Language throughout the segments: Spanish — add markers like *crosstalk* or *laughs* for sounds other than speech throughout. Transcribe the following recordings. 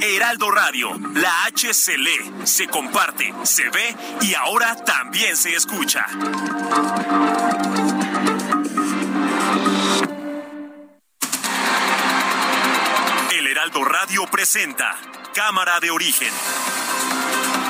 Heraldo Radio, la H se lee, se comparte, se ve y ahora también se escucha. El Heraldo Radio presenta Cámara de Origen.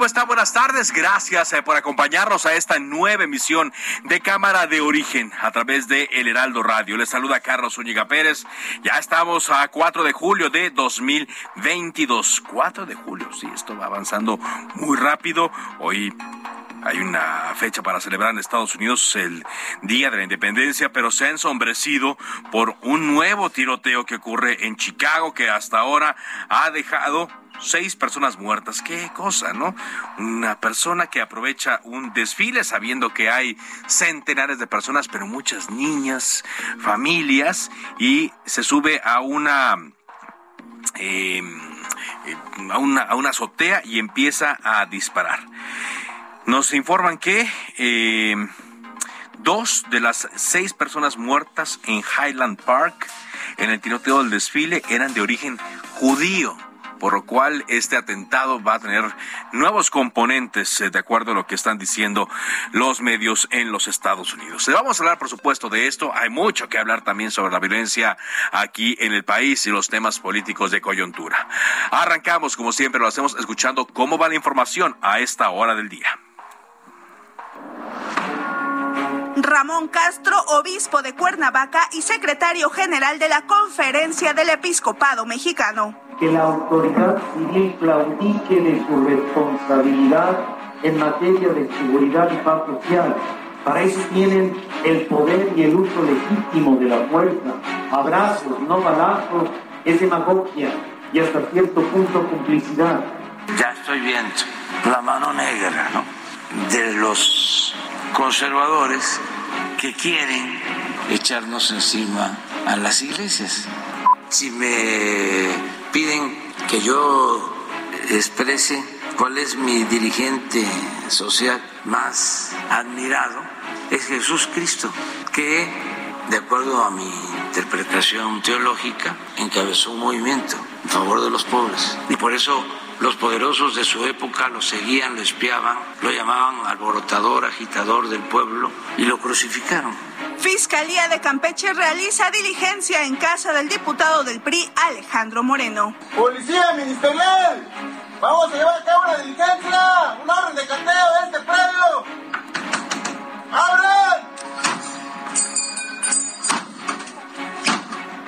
¿Cómo está? Buenas tardes. Gracias eh, por acompañarnos a esta nueva emisión de Cámara de Origen a través de El Heraldo Radio. Les saluda Carlos Zúñiga Pérez. Ya estamos a 4 de julio de 2022. 4 de julio, sí, esto va avanzando muy rápido. Hoy hay una fecha para celebrar en Estados Unidos el Día de la Independencia, pero se ha ensombrecido por un nuevo tiroteo que ocurre en Chicago que hasta ahora ha dejado seis personas muertas. Qué cosa, ¿no? Una persona que aprovecha un desfile sabiendo que hay centenares de personas, pero muchas niñas, familias, y se sube a una... eh, eh, a una, a una azotea y empieza a disparar. Nos informan que eh, dos de las seis personas muertas en Highland Park en el tiroteo del desfile eran de origen judío por lo cual este atentado va a tener nuevos componentes, eh, de acuerdo a lo que están diciendo los medios en los Estados Unidos. Vamos a hablar, por supuesto, de esto. Hay mucho que hablar también sobre la violencia aquí en el país y los temas políticos de coyuntura. Arrancamos, como siempre lo hacemos, escuchando cómo va la información a esta hora del día. Ramón Castro, obispo de Cuernavaca y secretario general de la Conferencia del Episcopado Mexicano. que la autoridad civil claudique de su responsabilidad en materia de seguridad y paz social. Para eso tienen el poder y el uso legítimo de la fuerza. Abrazos, no balazos, es demagogia y hasta cierto punto complicidad. ya estoy viendo la mano negra ¿no? de los conservadores que quieren echarnos encima a las iglesias. Si me piden que yo exprese cuál es mi dirigente social más admirado, es Jesús Cristo, que, de acuerdo a mi interpretación teológica, encabezó un movimiento en favor de los pobres. Y por eso los poderosos de su época lo seguían, lo espiaban, lo llamaban alborotador, agitador del pueblo y lo crucificaron. Fiscalía de Campeche realiza diligencia en casa del diputado del PRI, Alejandro Moreno. Policía ministerial, vamos a llevar a cabo una diligencia, un orden de cateo de este predio. ¡Abran!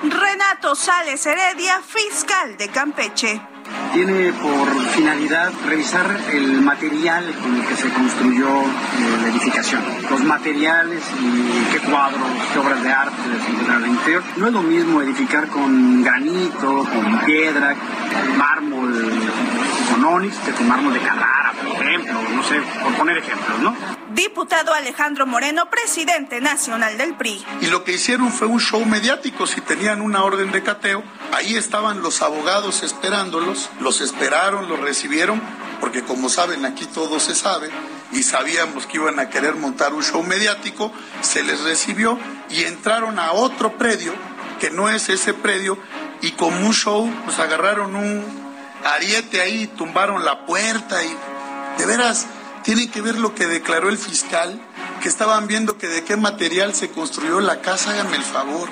Renato Sales Heredia, fiscal de Campeche. Tiene por finalidad revisar el material con el que se construyó eh, la edificación, los materiales y qué cuadros, qué obras de arte se encontraron interior. No es lo mismo edificar con granito, con piedra, mármol con onix que con mármol de Carrara, por ejemplo, no sé, por poner ejemplos, ¿no? Diputado Alejandro Moreno, presidente nacional del PRI. Y lo que hicieron fue un show mediático. Si tenían una orden de cateo, ahí estaban los abogados esperándolos, los esperaron, los recibieron, porque como saben, aquí todo se sabe, y sabíamos que iban a querer montar un show mediático, se les recibió y entraron a otro predio, que no es ese predio, y como un show, pues agarraron un ariete ahí, tumbaron la puerta y de veras tienen que ver lo que declaró el fiscal, que estaban viendo que de qué material se construyó la casa, háganme el favor,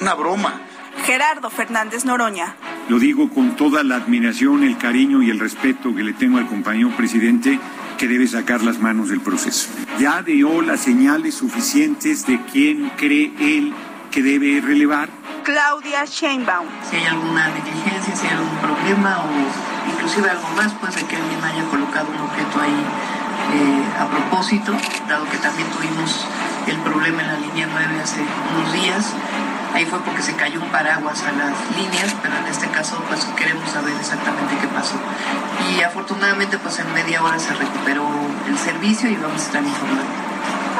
una broma. Gerardo Fernández Noroña. lo digo con toda la admiración, el cariño y el respeto que le tengo al compañero presidente, que debe sacar las manos del proceso. Ya dio las señales suficientes de quién cree él que debe relevar. Claudia Sheinbaum. Si hay alguna negligencia, si hay algún problema o inclusive algo más, pues de que alguien haya colocado un objeto ahí eh, a propósito, dado que también tuvimos el problema en la línea 9 hace unos días. Ahí fue porque se cayó un paraguas a las líneas, pero en este caso pues queremos saber exactamente qué pasó. Y afortunadamente pues en media hora se recuperó el servicio y vamos a estar informando.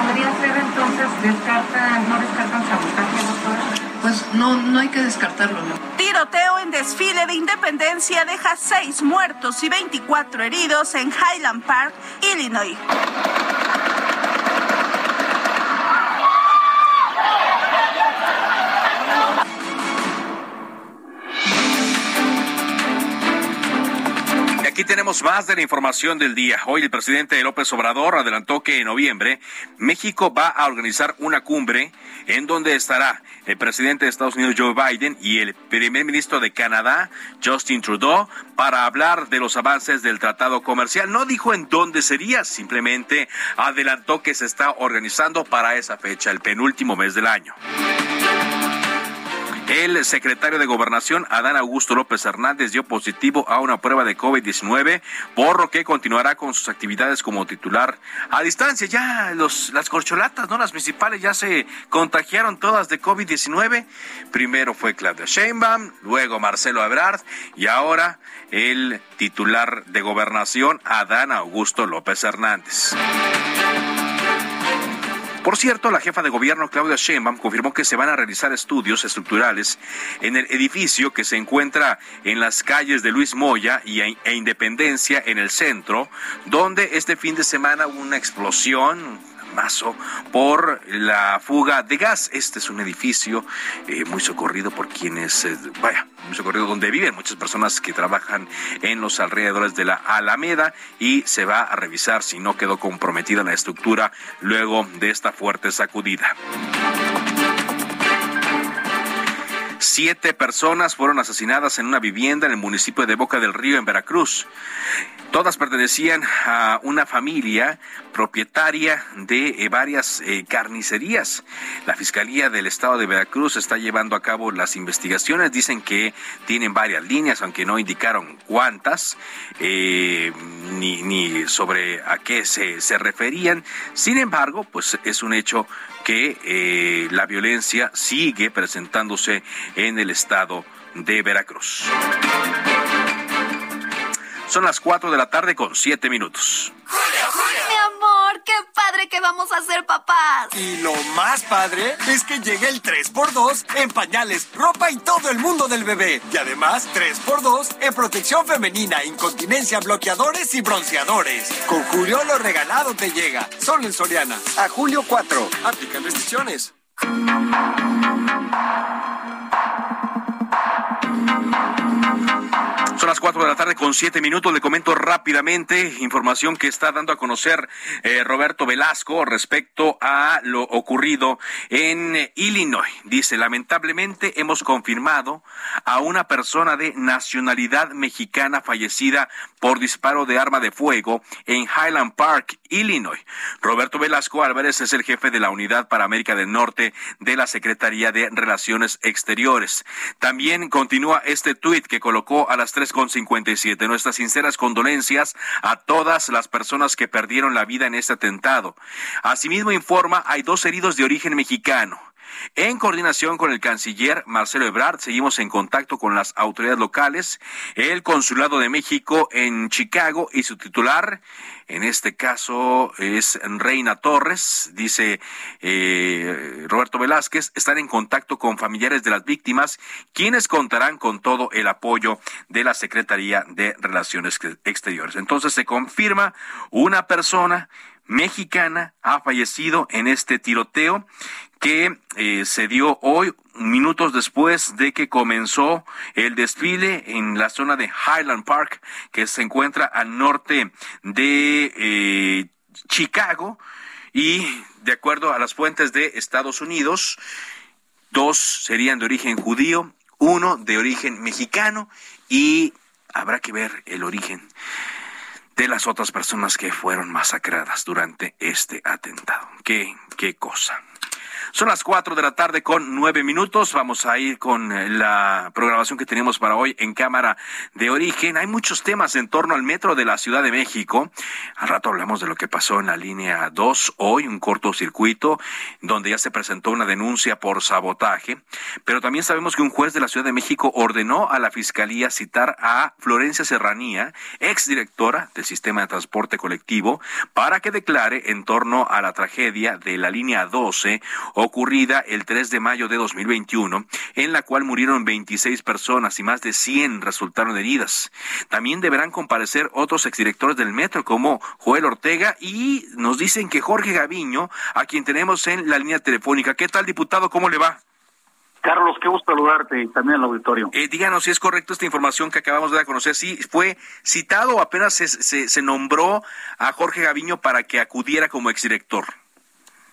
¿Podría ser entonces descarta, no descartan sabotaje, doctora? Pues no, no hay que descartarlo. ¿no? Tiroteo en desfile de independencia deja seis muertos y 24 heridos en Highland Park, Illinois. Tenemos más de la información del día. Hoy el presidente López Obrador adelantó que en noviembre México va a organizar una cumbre en donde estará el presidente de Estados Unidos Joe Biden y el primer ministro de Canadá Justin Trudeau para hablar de los avances del tratado comercial. No dijo en dónde sería, simplemente adelantó que se está organizando para esa fecha, el penúltimo mes del año. El secretario de Gobernación, Adán Augusto López Hernández, dio positivo a una prueba de COVID-19, por lo que continuará con sus actividades como titular a distancia. Ya los, las corcholatas, ¿no? Las municipales ya se contagiaron todas de COVID-19. Primero fue Claudia Sheinbaum, luego Marcelo Ebrard y ahora el titular de Gobernación, Adán Augusto López Hernández. Por cierto, la jefa de gobierno Claudia Sheinbaum confirmó que se van a realizar estudios estructurales en el edificio que se encuentra en las calles de Luis Moya y e Independencia en el centro, donde este fin de semana hubo una explosión, Mazo por la fuga de gas. Este es un edificio eh, muy socorrido por quienes, eh, vaya, muy socorrido donde viven muchas personas que trabajan en los alrededores de la Alameda y se va a revisar si no quedó comprometida la estructura luego de esta fuerte sacudida. Siete personas fueron asesinadas en una vivienda en el municipio de Boca del Río, en Veracruz. Todas pertenecían a una familia propietaria de eh, varias eh, carnicerías. La Fiscalía del Estado de Veracruz está llevando a cabo las investigaciones. Dicen que tienen varias líneas, aunque no indicaron cuántas, eh, ni, sobre a qué se, se, referían. Sin embargo, pues es un hecho que la violencia sigue presentándose en el Estado de Veracruz. Son las 4 de la tarde con 7 minutos. Julio, Julio. Mi amor, qué padre que vamos a ser papás. Y lo más padre es que llegue el 3x2 en pañales, ropa y todo el mundo del bebé. Y además 3x2 en protección femenina, incontinencia, bloqueadores y bronceadores. Con Julio lo regalado te llega. Solo en Soriana. A julio 4. Aplican restricciones. Las 4 de la tarde con 7 minutos. Le comento rápidamente información que está dando a conocer eh, Roberto Velasco respecto a lo ocurrido en Illinois. Dice, lamentablemente hemos confirmado a una persona de nacionalidad mexicana fallecida por disparo de arma de fuego en Highland Park, Illinois. Roberto Velasco Álvarez es el jefe de la Unidad para América del Norte de la Secretaría de Relaciones Exteriores. También continúa este tuit que colocó a las 3 con 57. Nuestras sinceras condolencias a todas las personas que perdieron la vida en este atentado. Asimismo informa, hay dos heridos de origen mexicano. En coordinación con el canciller Marcelo Ebrard, seguimos en contacto con las autoridades locales, el Consulado de México en Chicago y su titular, en este caso es Reina Torres, dice eh, Roberto Velázquez, están en contacto con familiares de las víctimas, quienes contarán con todo el apoyo de la Secretaría de Relaciones Exteriores. Entonces se confirma una persona mexicana ha fallecido en este tiroteo que eh, se dio hoy minutos después de que comenzó el desfile en la zona de Highland Park que se encuentra al norte de eh, Chicago. Y de acuerdo a las fuentes de Estados Unidos dos serían de origen judío uno de origen mexicano y habrá que ver el origen de las otras personas que fueron masacradas durante este atentado. Qué, qué cosa. Son las cuatro de la tarde con nueve minutos. Vamos a ir con eh, la programación que tenemos para hoy en Cámara de Origen. Hay muchos temas en torno al metro de la Ciudad de México. Al rato hablamos de lo que pasó en la línea 2 hoy, un cortocircuito, donde ya se presentó una denuncia por sabotaje. Pero también sabemos que un juez de la Ciudad de México ordenó a la Fiscalía citar a Florencia Serranía, exdirectora del Sistema de Transporte Colectivo, para que declare en torno a la tragedia de la línea 12 ocurrida el 3 de mayo de 2021, en la cual murieron 26 personas y más de 100 resultaron heridas. También deberán comparecer otros exdirectores del metro como Joel Ortega y nos dicen que Jorge Gaviño, a quien tenemos en la línea telefónica. ¿Qué tal, diputado? ¿Cómo le va? Carlos, qué gusto saludarte y también al auditorio. Eh, díganos si es correcto esta información que acabamos de dar a conocer. Si fue citado o apenas se, se, se nombró a Jorge Gaviño para que acudiera como exdirector.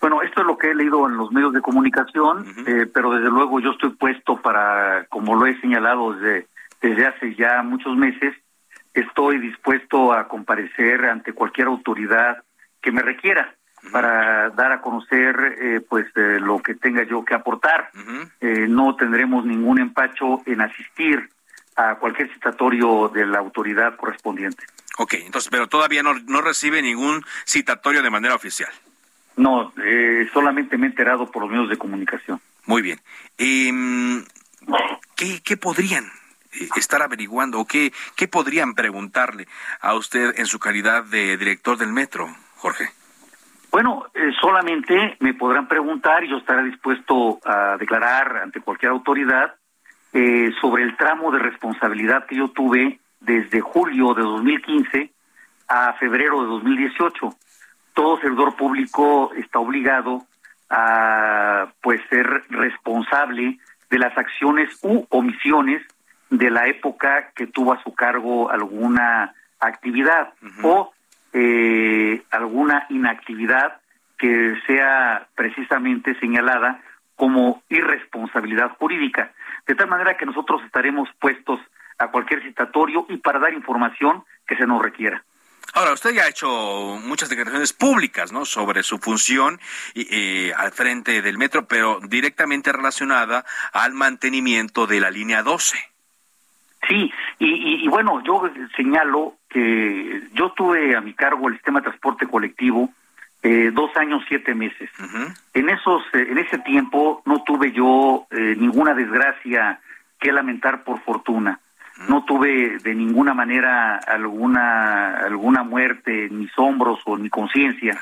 Bueno, esto es lo que he leído en los medios de comunicación, eh, pero desde luego yo estoy puesto para, como lo he señalado desde, desde hace ya muchos meses, estoy dispuesto a comparecer ante cualquier autoridad que me requiera para dar a conocer eh, pues eh, lo que tenga yo que aportar. no tendremos ningún empacho en asistir a cualquier citatorio de la autoridad correspondiente. Ok, entonces, pero todavía no, no recibe ningún citatorio de manera oficial. No, eh, solamente me he enterado por los medios de comunicación. Muy bien. Eh, ¿qué, ¿Qué podrían eh, estar averiguando o qué, qué podrían preguntarle a usted en su calidad de director del metro, Jorge? Bueno, eh, solamente me podrán preguntar y yo estaré dispuesto a declarar ante cualquier autoridad eh, sobre el tramo de responsabilidad que yo tuve desde julio de 2015 a febrero de 2018 todo servidor público está obligado a pues ser responsable de las acciones u omisiones de la época que tuvo a su cargo alguna actividad o eh, alguna inactividad que sea precisamente señalada como irresponsabilidad jurídica. De tal manera que nosotros estaremos puestos a cualquier citatorio y para dar información que se nos requiera. Ahora, usted ya ha hecho muchas declaraciones públicas, ¿no? Sobre su función eh, al frente del metro, pero directamente relacionada al mantenimiento de la línea 12. Sí, y, y, bueno, yo señalo que yo tuve a mi cargo el sistema de transporte colectivo eh, dos años siete meses. En esos, eh, en ese tiempo no tuve yo eh, ninguna desgracia que lamentar por fortuna no tuve de ninguna manera alguna alguna muerte en mis hombros o en mi conciencia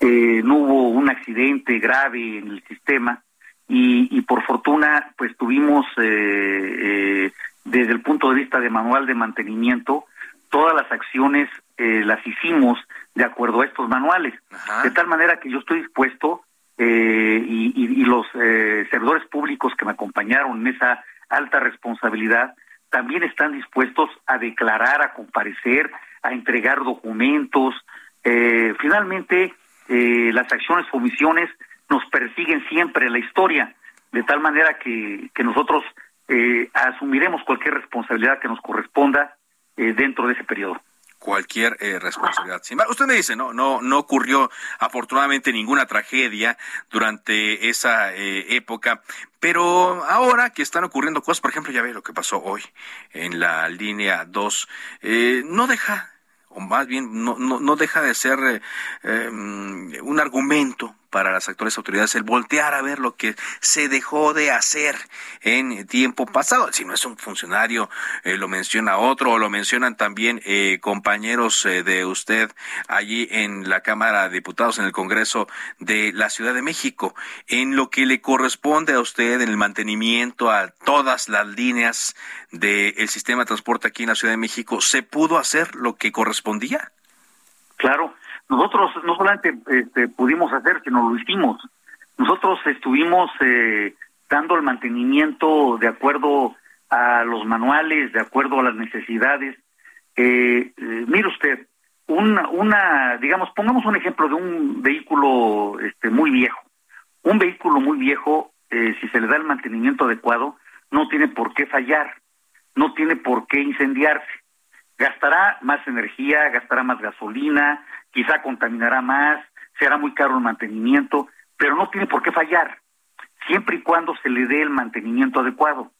eh, no hubo un accidente grave en el sistema y, y por fortuna pues tuvimos eh, eh, desde el punto de vista de manual de mantenimiento todas las acciones eh, las hicimos de acuerdo a estos manuales. De tal manera que yo estoy dispuesto eh, y, y, y los eh, servidores públicos que me acompañaron en esa alta responsabilidad también están dispuestos a declarar, a comparecer, a entregar documentos. Eh, finalmente, eh, las acciones o omisiones nos persiguen siempre en la historia, de tal manera que, que nosotros eh, asumiremos cualquier responsabilidad que nos corresponda eh, dentro de ese periodo cualquier eh, responsabilidad. Sin usted me dice, no, no, no ocurrió afortunadamente ninguna tragedia durante esa eh, época, pero ahora que están ocurriendo cosas, por ejemplo, ya ve lo que pasó hoy en la línea 2, eh, no deja o más bien no, no, no deja de ser eh, eh, un argumento para las actuales autoridades el voltear a ver lo que se dejó de hacer en tiempo pasado. Si no es un funcionario, eh, lo menciona otro o lo mencionan también eh, compañeros eh, de usted allí en la Cámara de Diputados, en el Congreso de la Ciudad de México, en lo que le corresponde a usted en el mantenimiento a todas las líneas del sistema de transporte aquí en la Ciudad de México, ¿se pudo hacer lo que correspondía? Claro, nosotros no solamente este, pudimos hacer, sino lo hicimos. Nosotros estuvimos eh, dando el mantenimiento de acuerdo a los manuales, de acuerdo a las necesidades. Eh, eh, mire usted, una, una, digamos, pongamos un ejemplo de un vehículo este, muy viejo. Un vehículo muy viejo, eh, si se le da el mantenimiento adecuado, no tiene por qué fallar, no tiene por qué incendiarse. Gastará más energía, gastará más gasolina, quizá contaminará más, será muy caro el mantenimiento, pero no tiene por qué fallar, siempre y cuando se le dé el mantenimiento adecuado.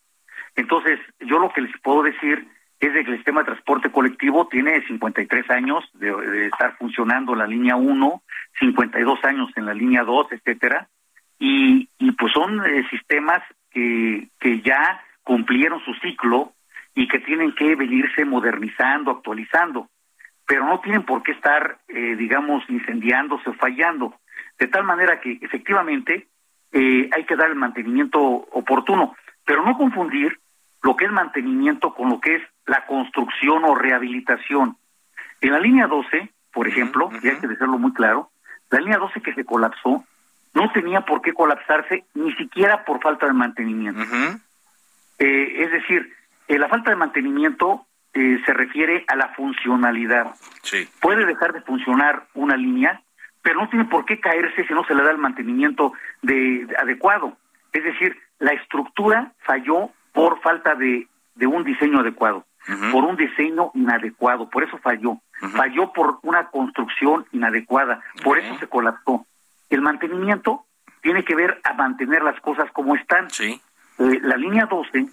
Entonces, yo lo que les puedo decir es que el sistema de transporte colectivo tiene 53 años de, estar funcionando la línea 1, 52 años en la línea 2, etcétera, y, y pues son eh, sistemas que ya cumplieron su ciclo y que tienen que venirse modernizando, actualizando, pero no tienen por qué estar, eh, digamos, incendiándose o fallando, de tal manera que efectivamente eh, hay que dar el mantenimiento oportuno, pero no confundir lo que es mantenimiento con lo que es la construcción o rehabilitación. En la línea 12, por ejemplo, y hay que decirlo muy claro, la línea 12 que se colapsó no tenía por qué colapsarse ni siquiera por falta de mantenimiento. eh, es decir, eh, la falta de mantenimiento eh, se refiere a la funcionalidad. Sí. Puede dejar de funcionar una línea, pero no tiene por qué caerse si no se le da el mantenimiento de, de adecuado. Es decir, la estructura falló por falta de, de un diseño adecuado, por un diseño inadecuado, por eso falló. Falló por una construcción inadecuada, por eso se colapsó. El mantenimiento tiene que ver a mantener las cosas como están. Sí. Eh, la línea 12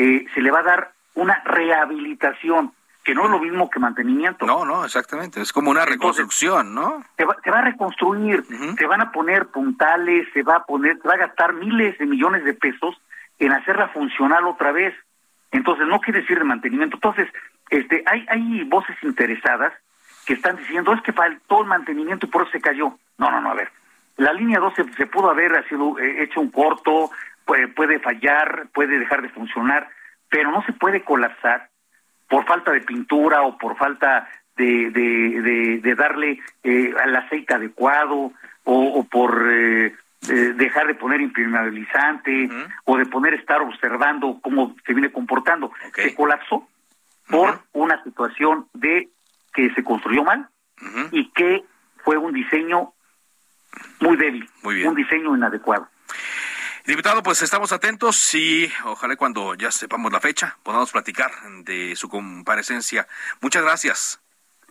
eh, se le va a dar una rehabilitación, que no es lo mismo que mantenimiento. No, no, exactamente. Es como una reconstrucción, ¿no? Se va, se va a reconstruir, se van a poner puntales, se va a poner, se va a gastar miles de millones de pesos en hacerla funcional otra vez. Entonces, no quiere decir de mantenimiento. Entonces, este, hay, hay voces interesadas que están diciendo es que faltó el mantenimiento y por eso se cayó. No, no, no, a ver. La línea 12 se, pudo haber sido eh, hecho un corto, puede, puede fallar, puede dejar de funcionar, pero no se puede colapsar por falta de pintura o por falta de, de, de, de darle eh, al aceite adecuado o, o por eh, eh, dejar de poner impermeabilizante o de poner estar observando cómo se viene comportando. Se colapsó por una situación de que se construyó mal y que fue un diseño muy débil, Muy un diseño inadecuado. Diputado, pues estamos atentos y ojalá cuando ya sepamos la fecha podamos platicar de su comparecencia. Muchas gracias.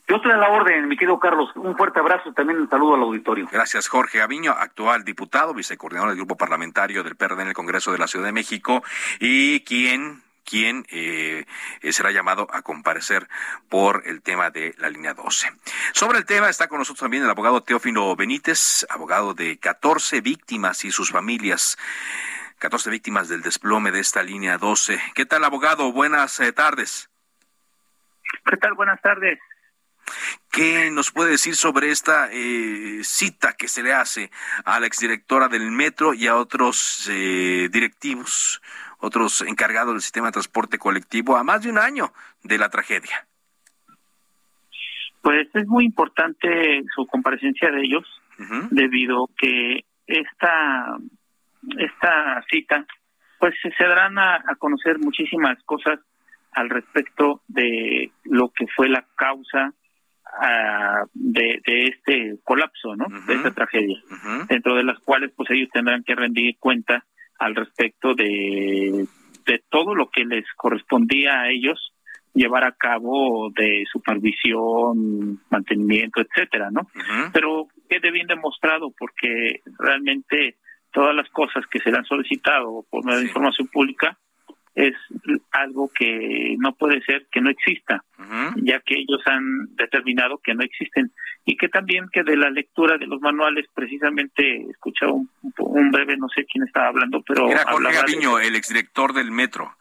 Yo estoy a la orden, mi querido Carlos. Un fuerte abrazo y también un saludo al auditorio. Gracias, Jorge Aviño, actual diputado, vicecoordinador del grupo parlamentario del PRD en el Congreso de la Ciudad de México y quien quien eh, eh, será llamado a comparecer por el tema de la línea 12. Sobre el tema está con nosotros también el abogado Teófilo Benítez, abogado de 14 víctimas y sus familias. 14 víctimas del desplome de esta línea 12. ¿Qué tal, abogado? Buenas eh, tardes. ¿Qué tal? Buenas tardes. ¿Qué nos puede decir sobre esta eh, cita que se le hace a la exdirectora del metro y a otros eh, directivos, otros encargados del sistema de transporte colectivo a más de un año de la tragedia? Pues es muy importante su comparecencia de ellos, debido que esta esta cita, pues se darán a, a conocer muchísimas cosas al respecto de lo que fue la causa de, de este colapso, ¿no? De esta tragedia, dentro de las cuales pues ellos tendrán que rendir cuenta al respecto de, de todo lo que les correspondía a ellos llevar a cabo de supervisión, mantenimiento, etcétera, ¿no? Pero quede bien demostrado porque realmente todas las cosas que se le han solicitado por medio de información pública es algo que no puede ser que no exista, ya que ellos han determinado que no existen y que también que de la lectura de los manuales precisamente escuchaba un, un breve, no sé quién estaba hablando, pero Era Jorge de- Gaviño, el exdirector del metro.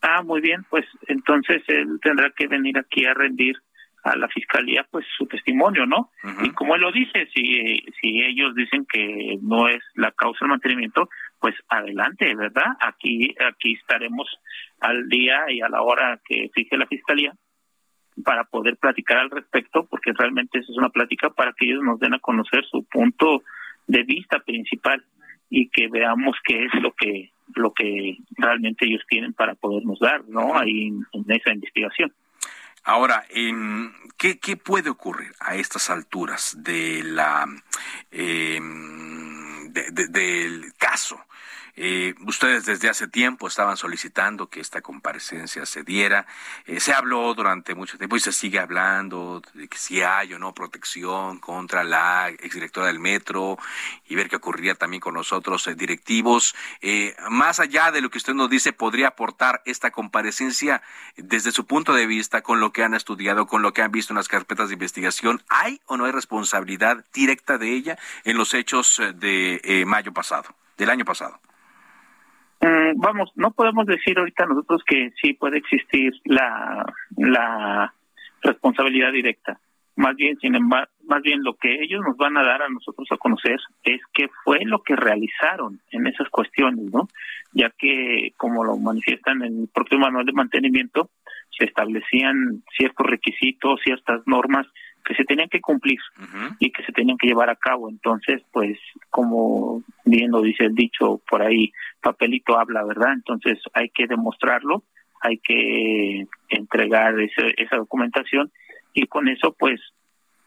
Ah, muy bien, pues entonces él tendrá que venir aquí a rendir a la fiscalía pues su testimonio, ¿no? Y como él lo dice, si si ellos dicen que no es la causa del mantenimiento, pues adelante, ¿verdad? Aquí aquí estaremos al día y a la hora que fije la fiscalía para poder platicar al respecto, porque realmente eso es una plática para que ellos nos den a conocer su punto de vista principal y que veamos qué es lo que lo que realmente ellos tienen para podernos dar, ¿no? Ahí en, esa investigación. Ahora, ¿qué, ¿qué puede ocurrir a estas alturas de la de- del caso? Eh, ustedes desde hace tiempo estaban solicitando que esta comparecencia se diera. Eh, se habló durante mucho tiempo y se sigue hablando de que si hay o no protección contra la exdirectora del metro y ver qué ocurriría también con los otros eh, directivos. más allá de lo que usted nos dice, ¿podría aportar esta comparecencia desde su punto de vista con lo que han estudiado, con lo que han visto en las carpetas de investigación? ¿Hay o no hay responsabilidad directa de ella en los hechos de mayo pasado, del año pasado? Mm, vamos, no podemos decir ahorita nosotros que sí puede existir la, la responsabilidad directa. Más bien, sin embargo, más bien lo que ellos nos van a dar a nosotros a conocer es qué fue lo que realizaron en esas cuestiones, ¿no? Ya que, como lo manifiestan en el propio manual de mantenimiento, se establecían ciertos requisitos, ciertas normas que se tenían que cumplir y que se tenían que llevar a cabo. Entonces, pues, como bien lo dice el dicho por ahí, papelito habla, ¿verdad? Entonces hay que demostrarlo, hay que entregar esa documentación y con eso, pues,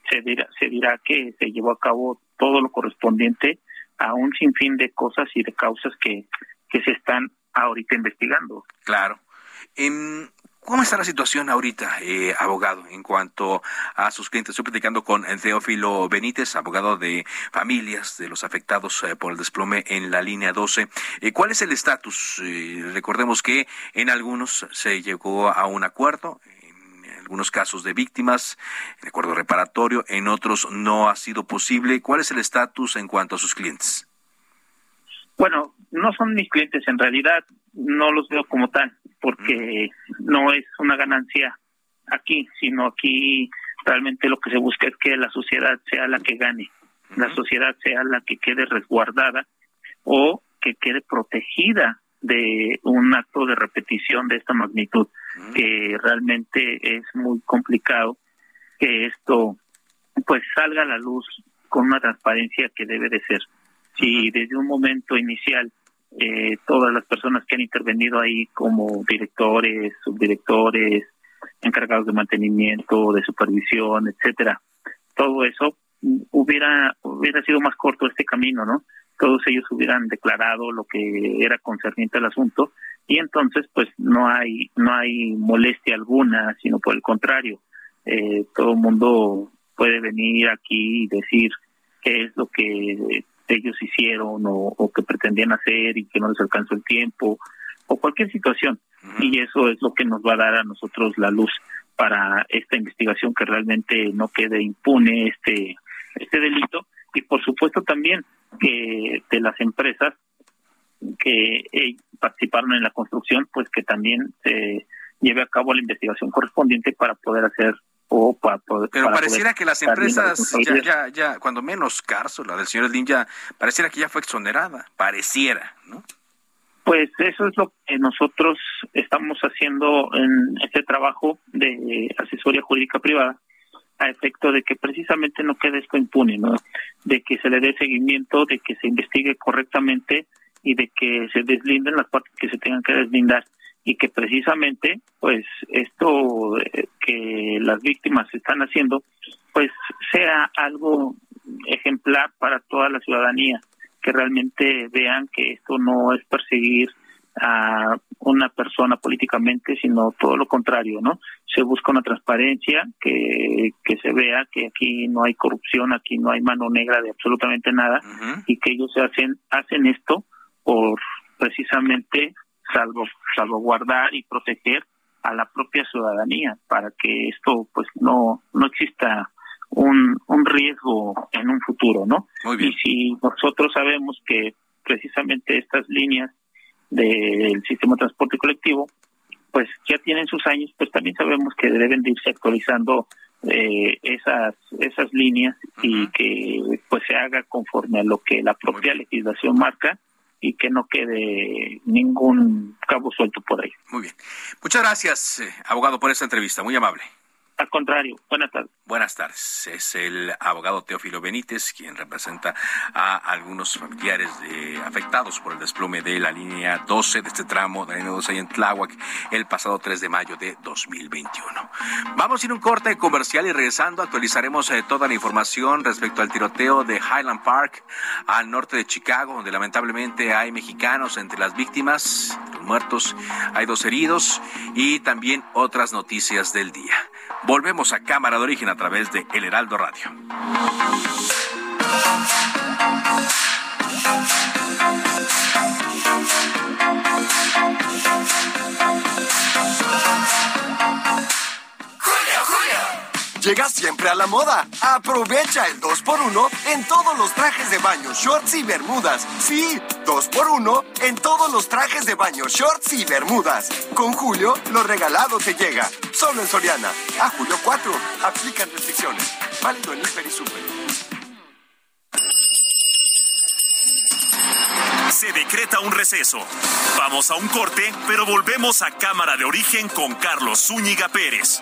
se dirá, se dirá que se llevó a cabo todo lo correspondiente a un sinfín de cosas y de causas que, que se están ahorita investigando. Claro. En, ¿Cómo está la situación ahorita, eh, abogado, en cuanto a sus clientes? Estoy platicando con Teófilo Benítez, abogado de familias de los afectados eh, por el desplome en la línea 12. Eh, ¿Cuál es el estatus? recordemos que en algunos se llegó a un acuerdo, en algunos casos de víctimas, en acuerdo reparatorio, en otros no ha sido posible. ¿Cuál es el estatus en cuanto a sus clientes? No son mis clientes, en realidad no los veo como tal porque no es una ganancia aquí, sino aquí realmente lo que se busca es que la sociedad sea la que gane, la sociedad sea la que quede resguardada o que quede protegida de un acto de repetición de esta magnitud, que realmente es muy complicado que esto pues salga a la luz con una transparencia que debe de ser. Si desde un momento inicial eh, todas las personas que han intervenido ahí como directores, subdirectores, encargados de mantenimiento, de supervisión, etcétera. Todo eso hubiera hubiera sido más corto este camino, ¿no? Todos ellos hubieran declarado lo que era concerniente al asunto y entonces pues no hay no hay molestia alguna, sino por el contrario, eh, todo el mundo puede venir aquí y decir qué es lo que ellos hicieron o, que pretendían hacer y que no les alcanzó el tiempo o cualquier situación. Y eso es lo que nos va a dar a nosotros la luz para esta investigación que realmente no quede impune este este delito y por supuesto también que de las empresas que eh, participaron en la construcción pues que también se lleve a cabo la investigación correspondiente para poder hacer pero pareciera que las empresas, ya, ya, ya, cuando menos Carso, la del señor Slim, ya pareciera que ya fue exonerada, pareciera, ¿no? Pues eso es lo que nosotros estamos haciendo en este trabajo de asesoría jurídica privada, a efecto de que precisamente no quede esto impune, ¿no? De que se le dé seguimiento, de que se investigue correctamente y de que se deslinden las partes que se tengan que deslindar y que precisamente pues esto eh, que las víctimas están haciendo pues sea algo ejemplar para toda la ciudadanía que realmente vean que esto no es perseguir a una persona políticamente, sino todo lo contrario, ¿no? Se busca una transparencia, que, que se vea que aquí no hay corrupción, aquí no hay mano negra de absolutamente nada, y que ellos hacen, hacen esto por precisamente salvo salvaguardar y proteger a la propia ciudadanía para que esto pues no no exista un, un riesgo en un futuro, ¿no? Y si nosotros sabemos que precisamente estas líneas del sistema de transporte colectivo pues ya tienen sus años, pues también sabemos que deben de irse actualizando eh, esas esas líneas y que pues se haga conforme a lo que la propia legislación marca y que no quede ningún cabo suelto por ahí. Muy bien. Muchas gracias, eh, abogado, por esta entrevista. Muy amable. Al contrario, buenas tardes. Buenas tardes. Es el abogado Teófilo Benítez quien representa a algunos familiares de, afectados por el desplome de la línea 12 de este tramo de la línea 12 en Tláhuac el pasado 3 de mayo de 2021. Vamos a ir un corte comercial y regresando actualizaremos eh, toda la información respecto al tiroteo de Highland Park al norte de Chicago, donde lamentablemente hay mexicanos entre las víctimas, muertos, hay dos heridos y también otras noticias del día. Volvemos a Cámara de Origen a través de El Heraldo Radio. Llega siempre a la moda. Aprovecha el 2x1 en todos los trajes de baño, shorts y bermudas. Sí, 2x1 en todos los trajes de baño, shorts y bermudas. Con Julio, lo regalado te llega. Solo en Soriana. A julio 4. Aplican restricciones. Válido en Hiper y Super. Se decreta un receso. Vamos a un corte, pero volvemos a Cámara de Origen con Carlos Zúñiga Pérez.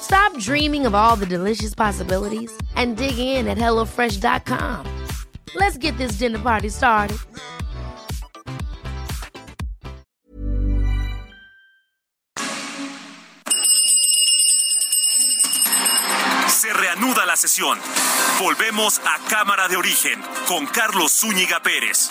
Stop dreaming of all the delicious possibilities and dig in at HelloFresh.com. Let's get this dinner party started. Se reanuda la sesión. Volvemos a Cámara de Origen con Carlos Zúñiga Pérez.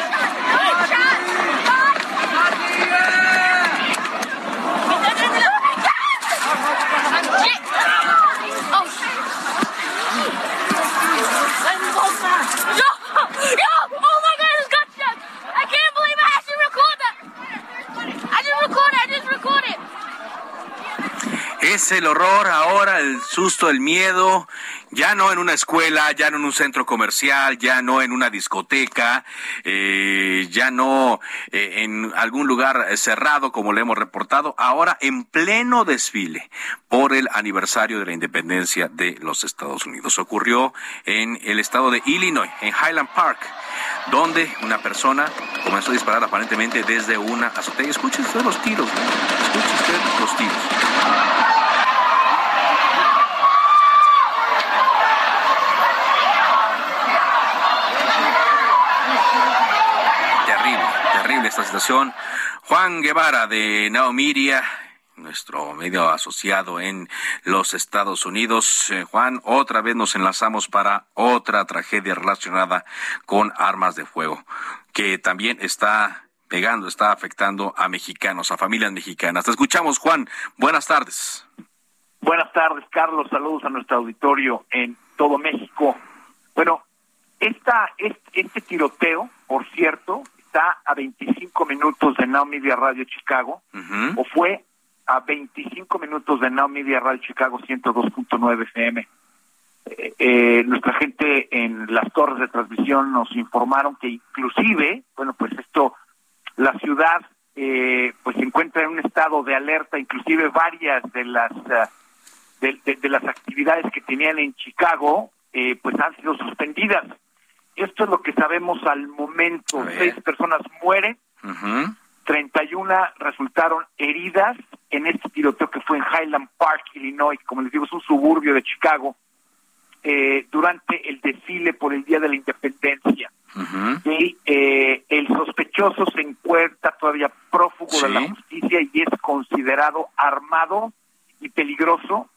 El horror ahora, el susto, el miedo, ya no en una escuela, ya no en un centro comercial, ya no en una discoteca, eh, ya no eh, en algún lugar cerrado como le hemos reportado, ahora en pleno desfile por el aniversario de la independencia de los Estados Unidos. Ocurrió en el estado de Illinois, en Highland Park donde una persona comenzó a disparar aparentemente desde una azotea. Escuche usted los tiros, ¿no? escuche usted los tiros. Esta situación. Juan Guevara de Naomiria, nuestro medio asociado en los Estados Unidos. Eh, Juan, otra vez nos enlazamos para otra tragedia relacionada con armas de fuego, que también está pegando, está afectando a mexicanos, a familias mexicanas. Te escuchamos, Juan. Buenas tardes. Buenas tardes, Carlos. Saludos a nuestro auditorio en todo México. Bueno, esta, este, este tiroteo, por cierto, está a 25 minutos de Now Media Radio Chicago, o fue a 25 minutos de Now Media Radio Chicago 102.9 FM. Eh, eh, nuestra gente en las torres de transmisión nos informaron que inclusive, bueno, pues esto, la ciudad eh, pues se encuentra en un estado de alerta, inclusive varias de las uh, de, de, de, las actividades que tenían en Chicago, eh, pues han sido suspendidas. Esto es lo que sabemos al momento. Seis personas mueren, 31 resultaron heridas en este tiroteo que fue en Highland Park, Illinois, como les digo, es un suburbio de Chicago, eh, durante el desfile por el Día de la Independencia. Y eh, el sospechoso se encuentra todavía prófugo de la justicia y es considerado armado y peligroso.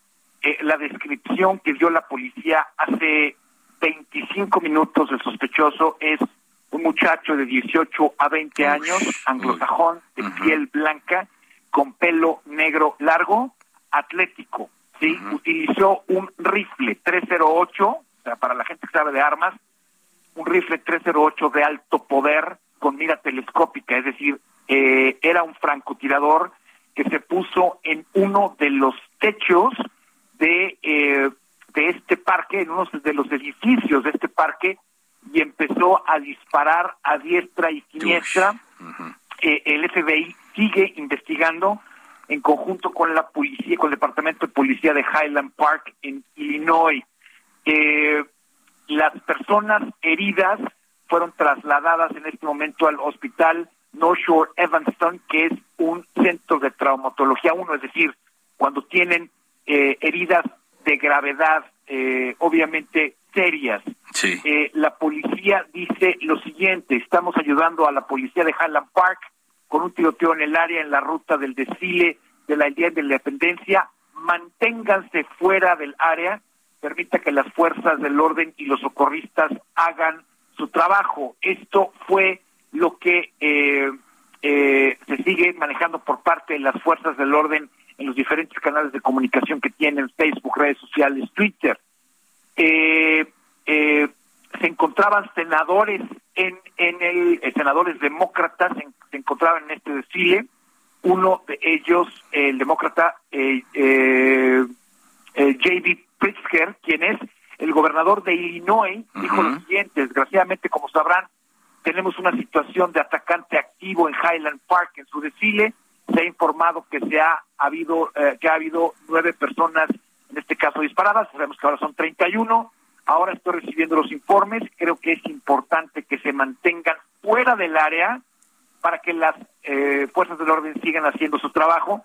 Eh, la descripción que dio la policía hace 25 minutos del sospechoso es un muchacho de 18 a 20 años, anglosajón, de piel blanca, con pelo negro largo, atlético, ¿sí? Utilizó un rifle 308, o sea, para la gente que sabe de armas, un rifle 308 de alto poder con mira telescópica, es decir, eh, era un francotirador que se puso en uno de los techos de, eh, de este parque, en uno de los edificios de este parque, y empezó a disparar a diestra y siniestra. Eh, el FBI sigue investigando en conjunto con la policía, con el departamento de policía de Highland Park en Illinois. Eh, las personas heridas fueron trasladadas en este momento al hospital North Shore Evanston, que es un centro de traumatología 1, es decir, cuando tienen eh, heridas de gravedad, eh, obviamente serias. Eh, la policía dice lo siguiente, estamos ayudando a la policía de Highland Park con un tiroteo en el área, en la ruta del desfile de la Día de la Independencia, manténganse fuera del área, permita que las fuerzas del orden y los socorristas hagan su trabajo. Esto fue lo que eh, eh, se sigue manejando por parte de las fuerzas del orden en los diferentes canales de comunicación que tienen Facebook, redes sociales, Twitter. Eh, se encontraban senadores en, en el senadores demócratas se encontraban en este desfile uno de ellos el demócrata J.B. Pritzker quien es el gobernador de Illinois dijo lo siguiente desgraciadamente como sabrán tenemos una situación de atacante activo en Highland Park en su desfile. Se ha informado que se ha habido eh, que ha habido nueve personas en este caso disparadas. Sabemos que ahora son 31. Ahora estoy recibiendo los informes. Creo que es importante que se mantengan fuera del área para que las eh, fuerzas del orden sigan haciendo su trabajo.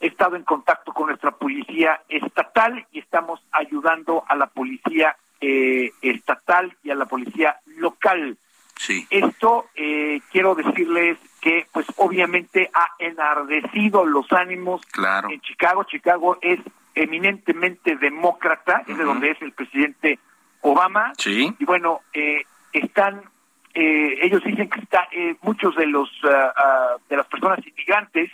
He estado en contacto con nuestra policía estatal y estamos ayudando a la policía eh, estatal y a la policía local. Sí. Esto eh, quiero decirles que, pues, obviamente ha enardecido los ánimos en Chicago. Chicago es eminentemente demócrata, es de donde es el presidente Obama. Sí. Y bueno, eh, están, eh, ellos dicen que está, muchos de los ah, de las personas inmigrantes,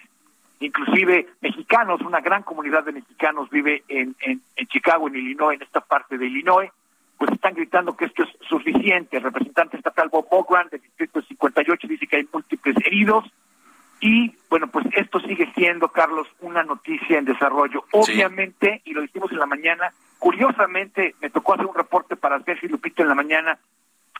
inclusive mexicanos, una gran comunidad de mexicanos vive en, en, en Chicago, en Illinois, en esta parte de Illinois pues están gritando que esto es suficiente. El representante estatal Bob Bogran del Distrito 58 dice que hay múltiples heridos y bueno, pues esto sigue siendo, Carlos, una noticia en desarrollo. Obviamente, y lo dijimos en la mañana, curiosamente me tocó hacer un reporte para Sergio Lupito en la mañana,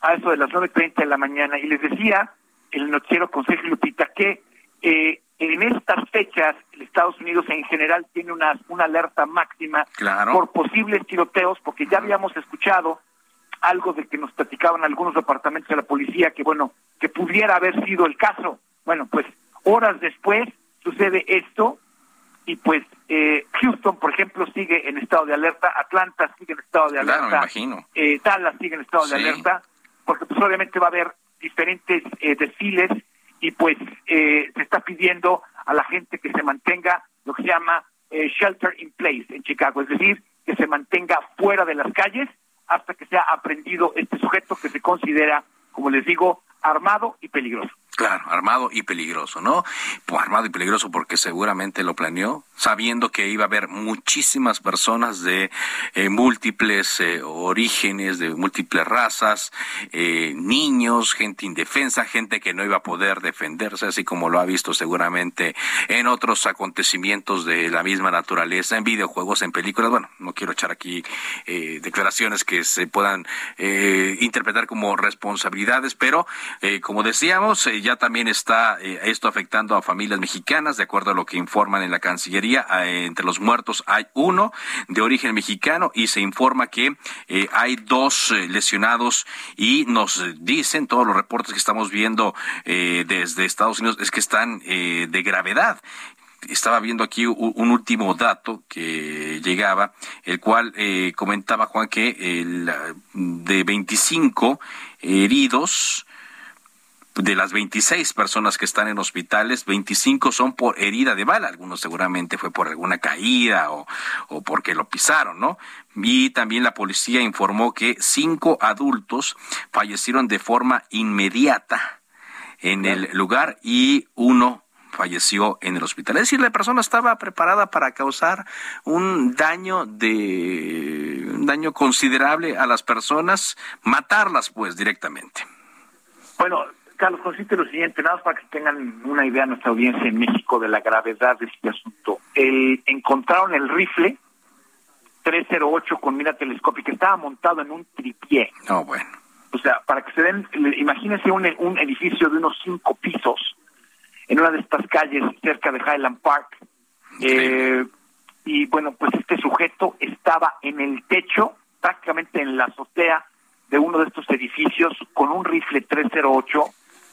a eso de las 9.30 de la mañana, y les decía el noticiero con Sergio Lupita que eh, en estas fechas Estados Unidos en general tiene una, una alerta máxima por posibles tiroteos, porque ya habíamos escuchado algo de que nos platicaban algunos departamentos de la policía que, bueno, que pudiera haber sido el caso. Bueno, pues horas después sucede esto y pues eh, Houston, por ejemplo, sigue en estado de alerta, Atlanta sigue en estado de alerta, imagino. Eh, Dallas sigue en estado de alerta, porque pues obviamente va a haber diferentes eh, desfiles y pues eh, se está pidiendo a la gente que se mantenga lo que se llama eh, shelter in place en Chicago, es decir, que se mantenga fuera de las calles hasta que sea aprendido este sujeto que se considera, como les digo, armado y peligroso. Claro, armado y peligroso, ¿no? Pues armado y peligroso porque seguramente lo planeó, sabiendo que iba a haber muchísimas personas de eh, múltiples eh, orígenes, de múltiples razas, eh, niños, gente indefensa, gente que no iba a poder defenderse, así como lo ha visto seguramente en otros acontecimientos de la misma naturaleza, en videojuegos, en películas. Bueno, no quiero echar aquí declaraciones que se puedan interpretar como responsabilidades, pero como decíamos, ya ya también está eh, esto afectando a familias mexicanas, de acuerdo a lo que informan en la Cancillería. Eh, entre los muertos hay uno de origen mexicano y se informa que eh, hay dos lesionados y nos dicen todos los reportes que estamos viendo desde Estados Unidos es que están de gravedad estaba viendo aquí un, último dato que llegaba, el cual comentaba Juan que el, de 25 heridos, de las 26 personas que están en hospitales, 25 son por herida de bala. Algunos seguramente fue por alguna caída o, o porque lo pisaron, ¿no? Y también la policía informó que cinco adultos fallecieron de forma inmediata en el lugar y uno falleció en el hospital. Es decir, la persona estaba preparada para causar un daño de un daño considerable a las personas, matarlas pues directamente. Bueno, Carlos, consiste lo siguiente, nada más para que tengan una idea nuestra audiencia en México de la gravedad de este asunto. El, encontraron el rifle 308 con mira telescópica, estaba montado en un tripié. No, bueno. O sea, para que se den, imagínense un, un edificio de unos cinco pisos en una de estas calles cerca de Highland Park. Eh, y bueno, pues este sujeto estaba en el techo, prácticamente en la azotea de uno de estos edificios, con un rifle 308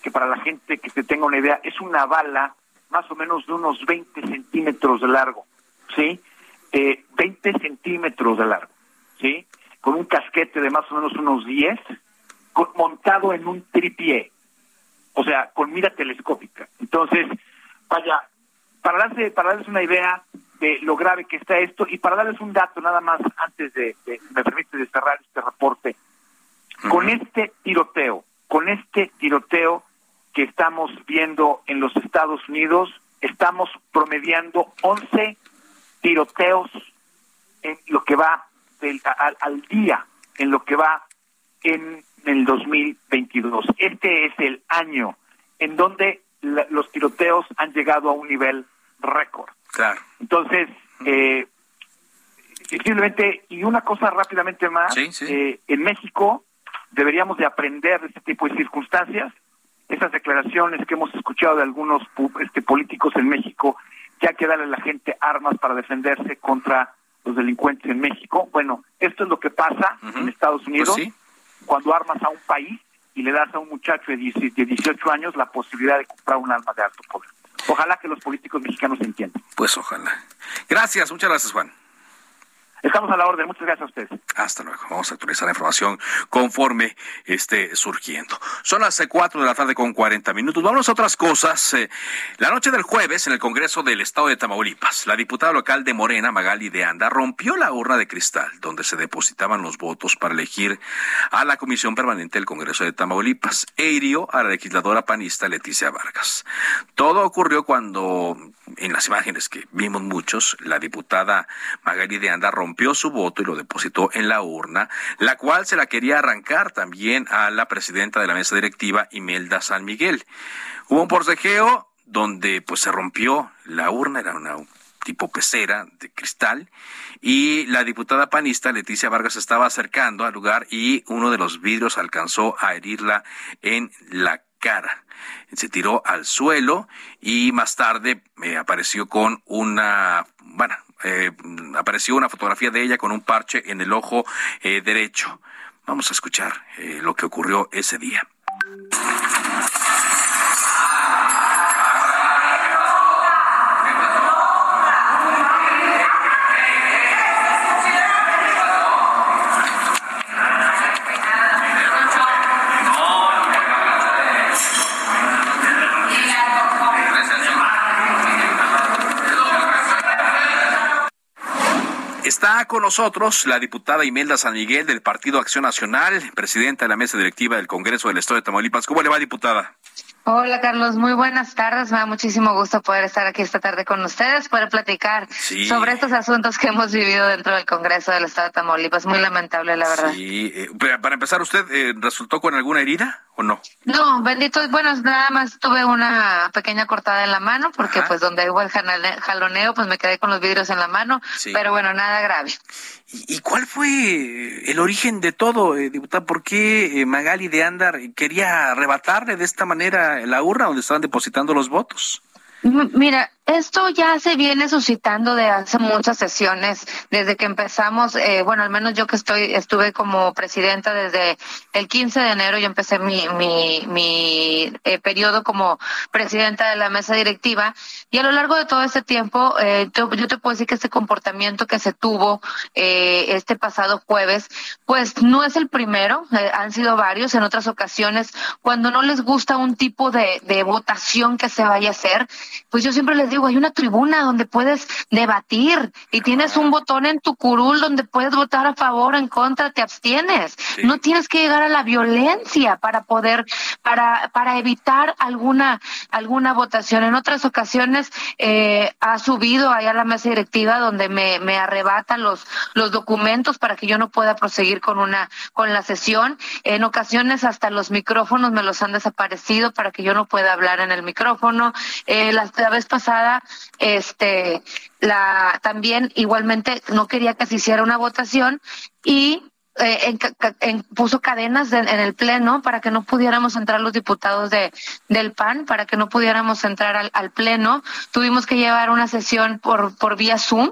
que para la gente que se tenga una idea, es una bala más o menos de unos 20 centímetros de largo, ¿sí? Eh, 20 centímetros de largo, ¿sí? Con un casquete de más o menos unos 10, montado en un tripié, o sea, con mira telescópica. Entonces, vaya, para, darse, para darles una idea de lo grave que está esto y para darles un dato nada más antes de, me permite de cerrar este reporte, con este tiroteo, con este tiroteo que estamos viendo en los Estados Unidos, estamos promediando 11 tiroteos en lo que va del, al, día, en lo que va en el 2022. Este es el año en donde los tiroteos han llegado a un nivel récord. Claro. Entonces, eh, simplemente, y una cosa rápidamente más, Eh, en México deberíamos de aprender de este tipo de circunstancias esas declaraciones que hemos escuchado de algunos este, políticos en México, ya que darle a la gente armas para defenderse contra los delincuentes en México. Bueno, esto es lo que pasa en Estados pues Unidos cuando armas a un país y le das a un muchacho de 18 años la posibilidad de comprar un arma de alto poder. Ojalá que los políticos mexicanos entiendan. Pues ojalá. Gracias, muchas gracias, Juan. Estamos a la orden. Muchas gracias a ustedes. Hasta luego. Vamos a actualizar la información conforme esté surgiendo. Son las cuatro de la tarde con 40 minutos. Vamos a otras cosas. Eh, la noche del jueves, en el Congreso del Estado de Tamaulipas, la diputada local de Morena, Magali de Anda, rompió la urna de cristal donde se depositaban los votos para elegir a la Comisión Permanente del Congreso de Tamaulipas e hirió a la legisladora panista Leticia Vargas. Todo ocurrió cuando, en las imágenes que vimos muchos, la diputada Magali de Anda rompió rompió su voto y lo depositó en la urna, la cual se la quería arrancar también a la presidenta de la mesa directiva, Imelda San Miguel. Hubo un porcejeo donde pues se rompió la urna, era una tipo pecera de cristal y la diputada panista Leticia Vargas estaba acercando al lugar y uno de los vidrios alcanzó a herirla en la cara. Se tiró al suelo y más tarde me apareció con una, bueno, eh, apareció una fotografía de ella con un parche en el ojo eh, derecho. Vamos a escuchar eh, lo que ocurrió ese día. Está con nosotros la diputada Imelda San Miguel del Partido Acción Nacional, presidenta de la mesa directiva del Congreso del Estado de Tamaulipas. ¿Cómo le va, diputada? Hola Carlos, muy buenas tardes. Me da muchísimo gusto poder estar aquí esta tarde con ustedes, poder platicar sobre estos asuntos que hemos vivido dentro del Congreso del Estado de Tamaulipas. Muy lamentable, la verdad. Sí, eh, para empezar, ¿usted eh, resultó con alguna herida o no? No, bendito, bueno, nada más tuve una pequeña cortada en la mano porque pues donde hubo el jaloneo pues me quedé con los vidrios en la mano, pero bueno, nada grave. ¿Y, cuál fue el origen de todo, eh, diputada? ¿Por qué eh, Magali de Andar quería arrebatarle de esta manera la urna donde estaban depositando los votos? Mira, esto ya se viene suscitando de hace muchas sesiones, desde que empezamos, eh, bueno, al menos yo que estoy, estuve como presidenta desde el 15 de enero, yo empecé mi, mi, mi eh, periodo como presidenta de la mesa directiva, y a lo largo de todo ese tiempo, eh, yo, te puedo decir que este comportamiento que se tuvo eh, este pasado jueves, pues no es el primero, eh, han sido varios. En otras ocasiones, cuando no les gusta un tipo de, de votación que se vaya a hacer, pues yo siempre les digo, hay una tribuna donde puedes debatir y tienes un botón en tu curul donde puedes votar a favor o en contra, te abstienes. No tienes que llegar a la violencia para poder, para, para evitar alguna, alguna votación. En otras ocasiones eh, ha subido allá a la mesa directiva donde me, me arrebatan los, los documentos para que yo no pueda proseguir con una, con la sesión. En ocasiones hasta los micrófonos me los han desaparecido para que yo no pueda hablar en el micrófono. Eh, la vez pasada, este, la, también igualmente no quería que se hiciera una votación y eh, puso cadenas en el pleno para que no pudiéramos entrar los diputados de del PAN, para que no pudiéramos entrar al, al pleno. Tuvimos que llevar una sesión por por vía Zoom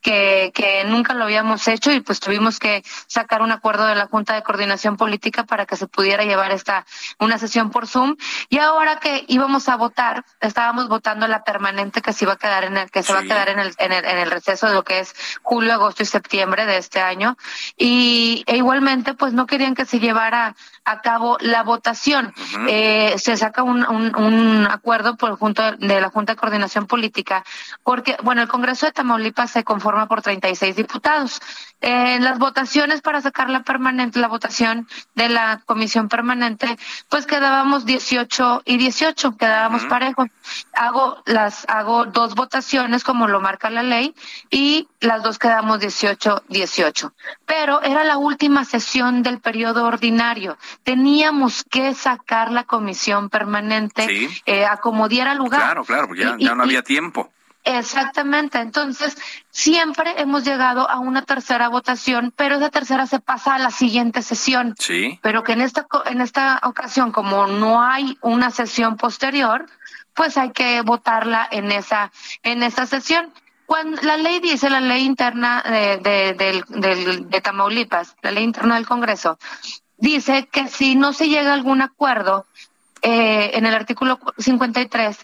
que, que nunca lo habíamos hecho y pues tuvimos que sacar un acuerdo de la Junta de Coordinación Política para que se pudiera llevar esta una sesión por Zoom. Y ahora que íbamos a votar estábamos votando la permanente que se iba a quedar en el que se va a quedar en el, en el en el receso de lo que es julio agosto y septiembre de este año. Y e igualmente pues no querían que se llevara a cabo la votación eh, se saca un, un, un acuerdo por junto de la Junta de Coordinación Política porque bueno el Congreso de Tamaulipas se conforma por 36 diputados. En las votaciones para sacar la permanente, la votación de la comisión permanente, pues quedábamos 18 y 18, quedábamos parejos. Hago las hago dos votaciones como lo marca la ley y las dos quedamos 18 18. Pero era la última sesión del periodo ordinario. Teníamos que sacar la comisión permanente eh, a como diera lugar. Claro, claro, porque ya, ya no había tiempo. Exactamente. Entonces, siempre hemos llegado a una tercera votación, pero esa tercera se pasa a la siguiente sesión. Sí. Pero que en esta, en esta ocasión, como no hay una sesión posterior, pues hay que votarla en esa, en esa sesión. Cuando la ley dice, la ley interna de, de, de, de Tamaulipas, la ley interna del Congreso, dice que si no se llega a algún acuerdo, eh, en el artículo 53,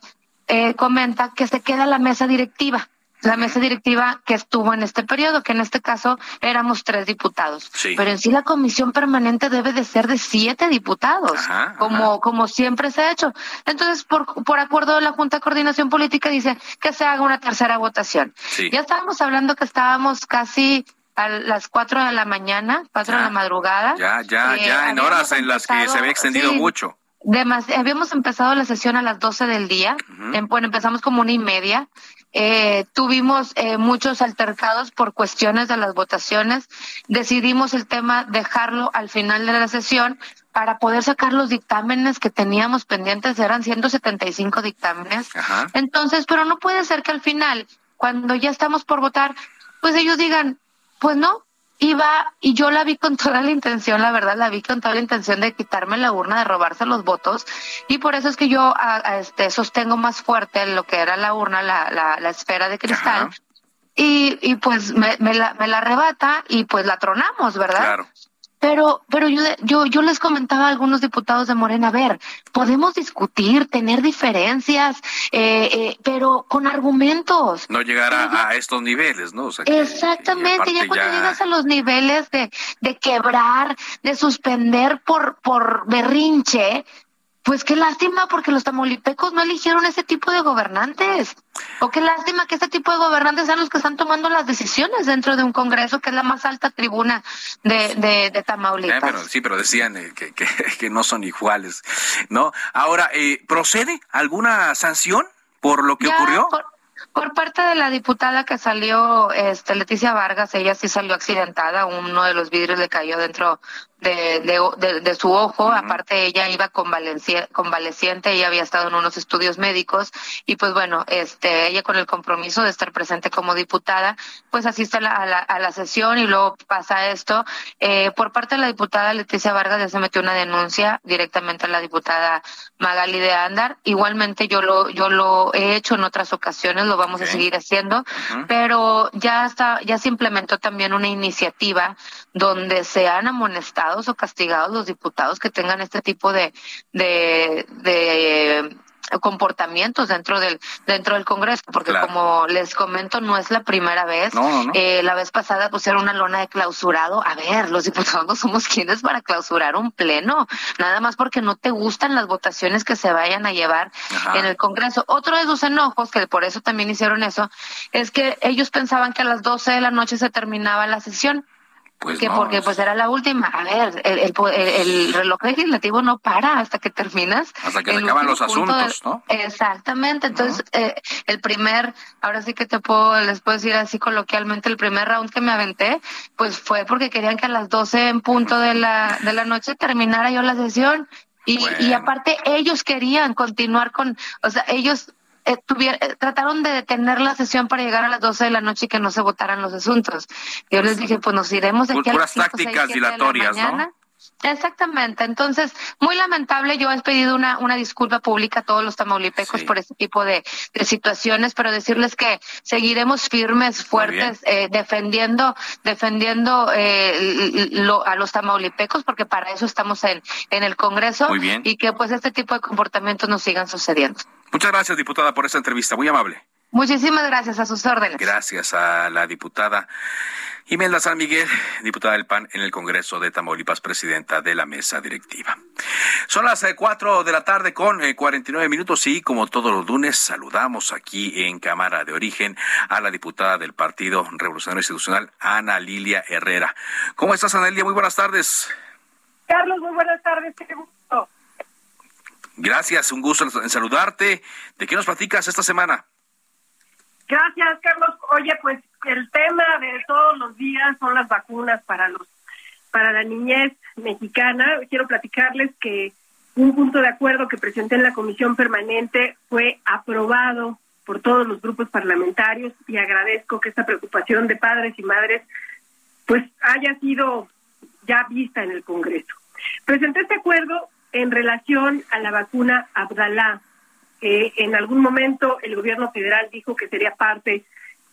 eh, comenta que se queda la mesa directiva, la mesa directiva que estuvo en este periodo, que en este caso éramos tres diputados. Pero en sí la comisión permanente debe de ser de siete diputados, como, como siempre se ha hecho. Entonces, por, por acuerdo de la Junta de Coordinación Política dice que se haga una tercera votación. Ya estábamos hablando que estábamos casi a las cuatro de la mañana, cuatro de la madrugada. Ya, ya, eh, ya, en horas en las que se había extendido mucho habíamos empezado la sesión a las 12 del día, em, bueno, empezamos como una y media, eh, tuvimos eh, muchos altercados por cuestiones de las votaciones, decidimos el tema dejarlo al final de la sesión para poder sacar los dictámenes que teníamos pendientes, eran 175 dictámenes. Entonces, pero no puede ser que al final, cuando ya estamos por votar, pues ellos digan, pues no, iba y yo la vi con toda la intención, la verdad, la vi con toda la intención de quitarme la urna, de robarse los votos y por eso es que yo este, sostengo más fuerte lo que era la urna, la, la, la esfera de cristal. Y, y pues me, me, la, me la arrebata y pues la tronamos, ¿verdad? Claro. Pero, pero yo, yo, yo les comentaba a algunos diputados de Morena, a ver, podemos discutir, tener diferencias, eh, eh, pero con argumentos. No llegar a, estos niveles, ¿no? exactamente, ya cuando llegas a los niveles de, de quebrar, de suspender por, por berrinche, pues qué lástima porque los tamaulipecos no eligieron ese tipo de gobernantes. O qué lástima que este tipo de gobernantes sean los que están tomando las decisiones dentro de un Congreso que es la más alta tribuna de, de, de Tamaulipas. Eh, sí, pero decían eh, que, que, *laughs* que, no son iguales, ¿no? Ahora, eh, ¿procede alguna sanción por lo que ocurrió? Por, parte de la diputada que salió, este, Leticia Vargas, ella sí salió accidentada, uno de los vidrios le cayó dentro de, de, de, su ojo, aparte ella iba convaleciente, ella había estado en unos estudios médicos. Y pues bueno, este, ella con el compromiso de estar presente como diputada, pues asiste a la, a la, sesión y luego pasa esto. Eh, por parte de la diputada Leticia Vargas ya se metió una denuncia directamente a la diputada Magali de Andar. Igualmente yo lo, yo lo he hecho en otras ocasiones, lo vamos a seguir haciendo, pero ya está, ya se implementó también una iniciativa donde se han o castigados los diputados que tengan este tipo de, de, de comportamientos dentro del dentro del Congreso, porque como les comento, no es la primera vez. Eh, la vez pasada pusieron una lona de clausurado. A ver, los diputados no somos quienes para clausurar un pleno, nada más porque no te gustan las votaciones que se vayan a llevar en el Congreso. Otro de sus enojos, que por eso también hicieron eso, es que ellos pensaban que a las 12 de la noche se terminaba la sesión. Pues que porque pues era la última. A ver, el, el, reloj legislativo no para hasta que terminas. Hasta que se acaban los asuntos, ¿no? Exactamente. Entonces, eh, el primer, ahora sí que te puedo, les puedo decir así coloquialmente, el primer round que me aventé, pues fue porque querían que a las 12 en punto de la, de la noche terminara yo la sesión. Y, y aparte ellos querían continuar con, o sea, ellos eh, eh, trataron de detener la sesión para llegar a las 12 de la noche y que no se votaran los asuntos. Yo les dije, pues nos iremos de aquí a las tácticas dilatorias, ¿no? Exactamente. Entonces, muy lamentable. Yo he pedido una, una disculpa pública a todos los tamaulipecos por este tipo de, de, situaciones, pero decirles que seguiremos firmes, fuertes, eh, defendiendo, defendiendo eh, lo, a los tamaulipecos, porque para eso estamos en, en el Congreso. Y que pues este tipo de comportamientos nos sigan sucediendo. Muchas gracias, diputada, por esta entrevista. Muy amable. Muchísimas gracias a sus órdenes. Gracias a la diputada Imelda San Miguel, diputada del PAN en el Congreso de Tamaulipas, presidenta de la mesa directiva. Son las eh, cuatro de la tarde con 49 eh, minutos y como todos los lunes saludamos aquí en Cámara de Origen a la diputada del Partido Revolucionario Institucional, Ana Lilia Herrera. ¿Cómo estás, Ana Lilia? Muy buenas tardes. Carlos, muy buenas tardes. Gracias, un gusto en saludarte. ¿De qué nos platicas esta semana? Gracias, Carlos. Oye, pues el tema de todos los días son las vacunas para los para la niñez mexicana. Quiero platicarles que un punto de acuerdo que presenté en la comisión permanente fue aprobado por todos los grupos parlamentarios y agradezco que esta preocupación de padres y madres pues haya sido ya vista en el Congreso. Presenté este acuerdo en relación a la vacuna Abdalá, que en algún momento el gobierno federal dijo que sería parte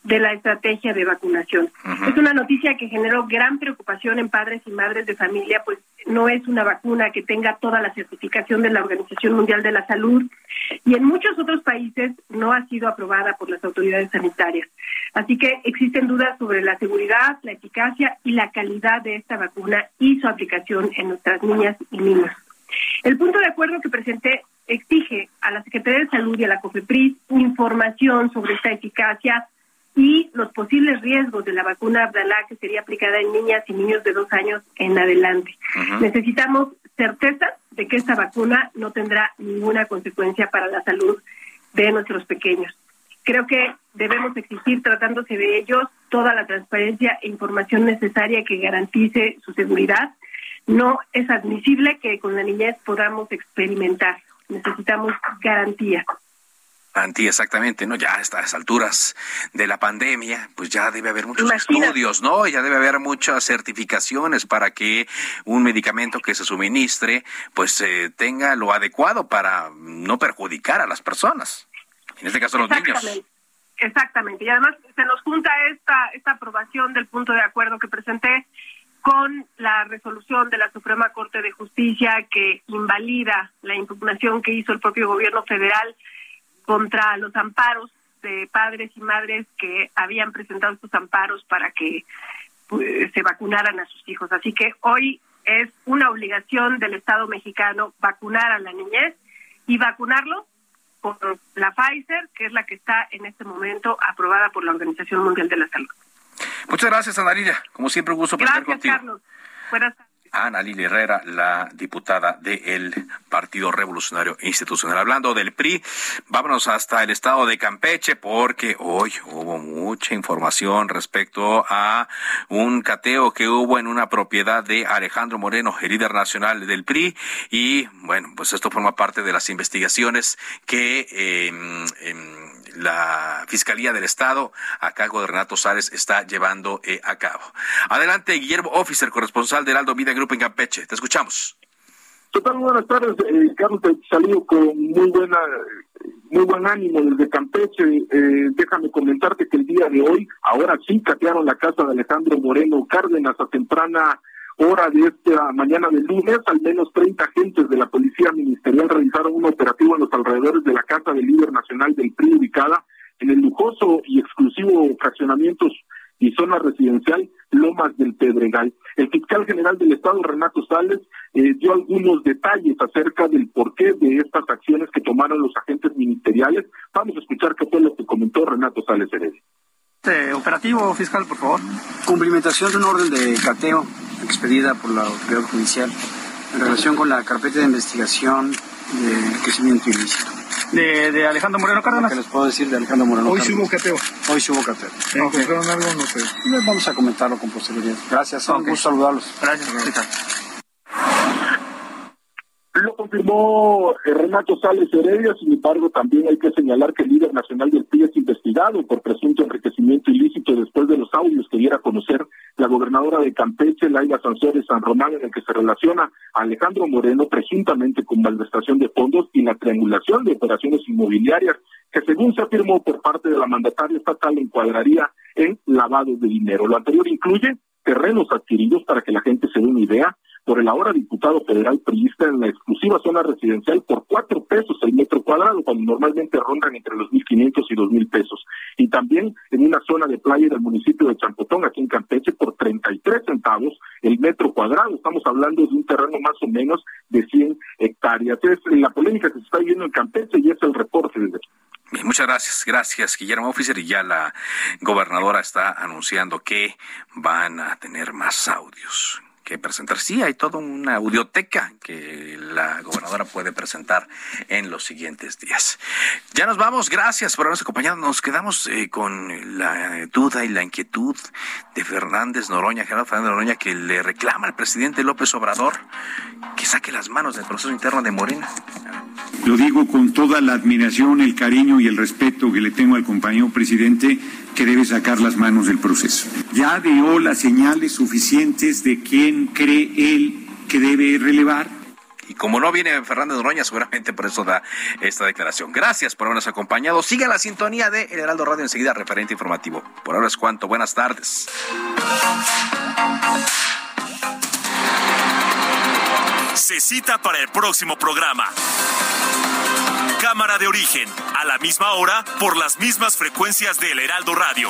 de la estrategia de vacunación. Es una noticia que generó gran preocupación en padres y madres de familia, pues no es una vacuna que tenga toda la certificación de la Organización Mundial de la Salud y en muchos otros países no ha sido aprobada por las autoridades sanitarias. Así que existen dudas sobre la seguridad, la eficacia y la calidad de esta vacuna y su aplicación en nuestras niñas y niños. El punto de acuerdo que presenté exige a la Secretaría de Salud y a la COFEPRIS información sobre esta eficacia, y los posibles riesgos de la vacuna Abdalá que sería aplicada en niñas y niños de dos años en adelante. Necesitamos certeza de que esta vacuna no tendrá ninguna consecuencia para la salud de nuestros pequeños. Creo que debemos exigir, tratándose de ellos, toda la transparencia e información necesaria que garantice su seguridad. No es admisible que con la niñez podamos experimentar. Necesitamos garantía. Anti, exactamente, ¿no? Ya a estas alturas de la pandemia, pues ya debe haber muchos estudios, ¿no? Ya debe haber muchas certificaciones para que un medicamento que se suministre, pues eh, tenga lo adecuado para no perjudicar a las personas. En este caso, los niños. Exactamente. Y además se nos junta esta, esta aprobación del punto de acuerdo que presenté con la resolución de la Suprema Corte de Justicia que invalida la impugnación que hizo el propio gobierno federal contra los amparos de padres y madres que habían presentado estos amparos para que pues, se vacunaran a sus hijos. Así que hoy es una obligación del Estado mexicano vacunar a la niñez y vacunarlo con la Pfizer, que es la que está en este momento aprobada por la Organización Mundial de la Salud. Muchas gracias, Anarilla. Como siempre, un gusto Gracias, Carlos. Buenas tardes. Ana Lili Herrera, la diputada del Partido Revolucionario Institucional. Hablando del PRI, vámonos hasta el estado de Campeche porque hoy hubo mucha información respecto a un cateo que hubo en una propiedad de Alejandro Moreno, el líder nacional del PRI. Y bueno, pues esto forma parte de las investigaciones que... Eh, la Fiscalía del Estado, a cargo de Renato Sárez, está llevando eh, a cabo. Adelante, Guillermo Officer, corresponsal de Heraldo Media Group en Campeche. Te escuchamos. ¿Qué tal? Buenas tardes, eh, Carlos. Te salido con muy buena, muy buen ánimo desde Campeche. Eh, déjame comentarte que el día de hoy, ahora sí, catearon la casa de Alejandro Moreno Cárdenas a temprana hora de esta mañana del lunes, al menos 30 agentes de la Policía Ministerial realizaron un operativo en los alrededores de la casa del líder nacional del PRI ubicada en el lujoso y exclusivo fraccionamientos y zona residencial Lomas del Pedregal. El fiscal general del Estado, Renato Sales, eh, dio algunos detalles acerca del porqué de estas acciones que tomaron los agentes ministeriales. Vamos a escuchar qué fue lo que comentó Renato Sales Heredia. Este operativo fiscal, por favor. Cumplimentación de un orden de cateo expedida por la autoridad judicial en relación con la carpeta de investigación de crecimiento ilícito. De, de Alejandro Moreno Cárdenas. ¿Qué les puedo decir de Alejandro Moreno Hoy hubo cateo. Hoy hubo cateo. ¿Encontraron algo? No sé. Vamos a comentarlo con posterioridad. Gracias, un gusto saludarlos. Gracias, lo confirmó Renato Sales Heredia, sin embargo, también hay que señalar que el líder nacional del PRI es investigado por presunto enriquecimiento ilícito después de los audios que diera a conocer la gobernadora de Campeche, Laila Sansores San Román, en el que se relaciona a Alejandro Moreno presuntamente con malversación de fondos y la triangulación de operaciones inmobiliarias, que según se afirmó por parte de la mandataria estatal encuadraría en lavado de dinero. Lo anterior incluye terrenos adquiridos para que la gente se dé una idea, por el ahora diputado federal priista en la exclusiva zona residencial por cuatro pesos el metro cuadrado, cuando normalmente rondan entre los mil quinientos y dos mil pesos. Y también en una zona de playa del municipio de Champotón, aquí en Campeche, por treinta y tres centavos el metro cuadrado. Estamos hablando de un terreno más o menos de 100 hectáreas. Es la polémica que se está viendo en Campeche y es el reporte desde Bien, muchas gracias, gracias Guillermo Officer y ya la gobernadora está anunciando que van a tener más audios que presentar. Sí, hay toda una audioteca que la gobernadora puede presentar en los siguientes días. Ya nos vamos, gracias por habernos acompañado. Nos quedamos eh, con la duda y la inquietud de Fernández Noroña, Gerardo Fernández Noroña, que le reclama al presidente López Obrador que saque las manos del proceso interno de Morena. Lo digo con toda la admiración, el cariño y el respeto que le tengo al compañero presidente que debe sacar las manos del proceso. Ya dio las señales suficientes de quién cree él que debe relevar. Y como no viene Fernando Noroña, seguramente por eso da esta declaración. Gracias por habernos acompañado. Siga la sintonía de El Heraldo Radio enseguida, referente informativo. Por ahora es cuanto. Buenas tardes. Se cita para el próximo programa. Cámara de origen, a la misma hora, por las mismas frecuencias del Heraldo Radio.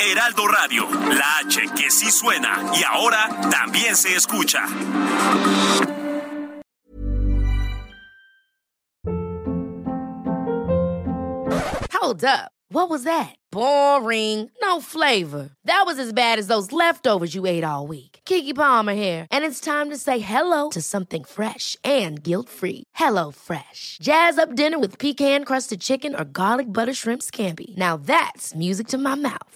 Heraldo Radio, la H que sí suena y ahora también se escucha. Hold up. What was that? Boring. No flavor. That was as bad as those leftovers you ate all week. Kiki Palmer here, and it's time to say hello to something fresh and guilt-free. Hello Fresh. Jazz up dinner with pecan-crusted chicken or garlic butter shrimp scampi. Now that's music to my mouth.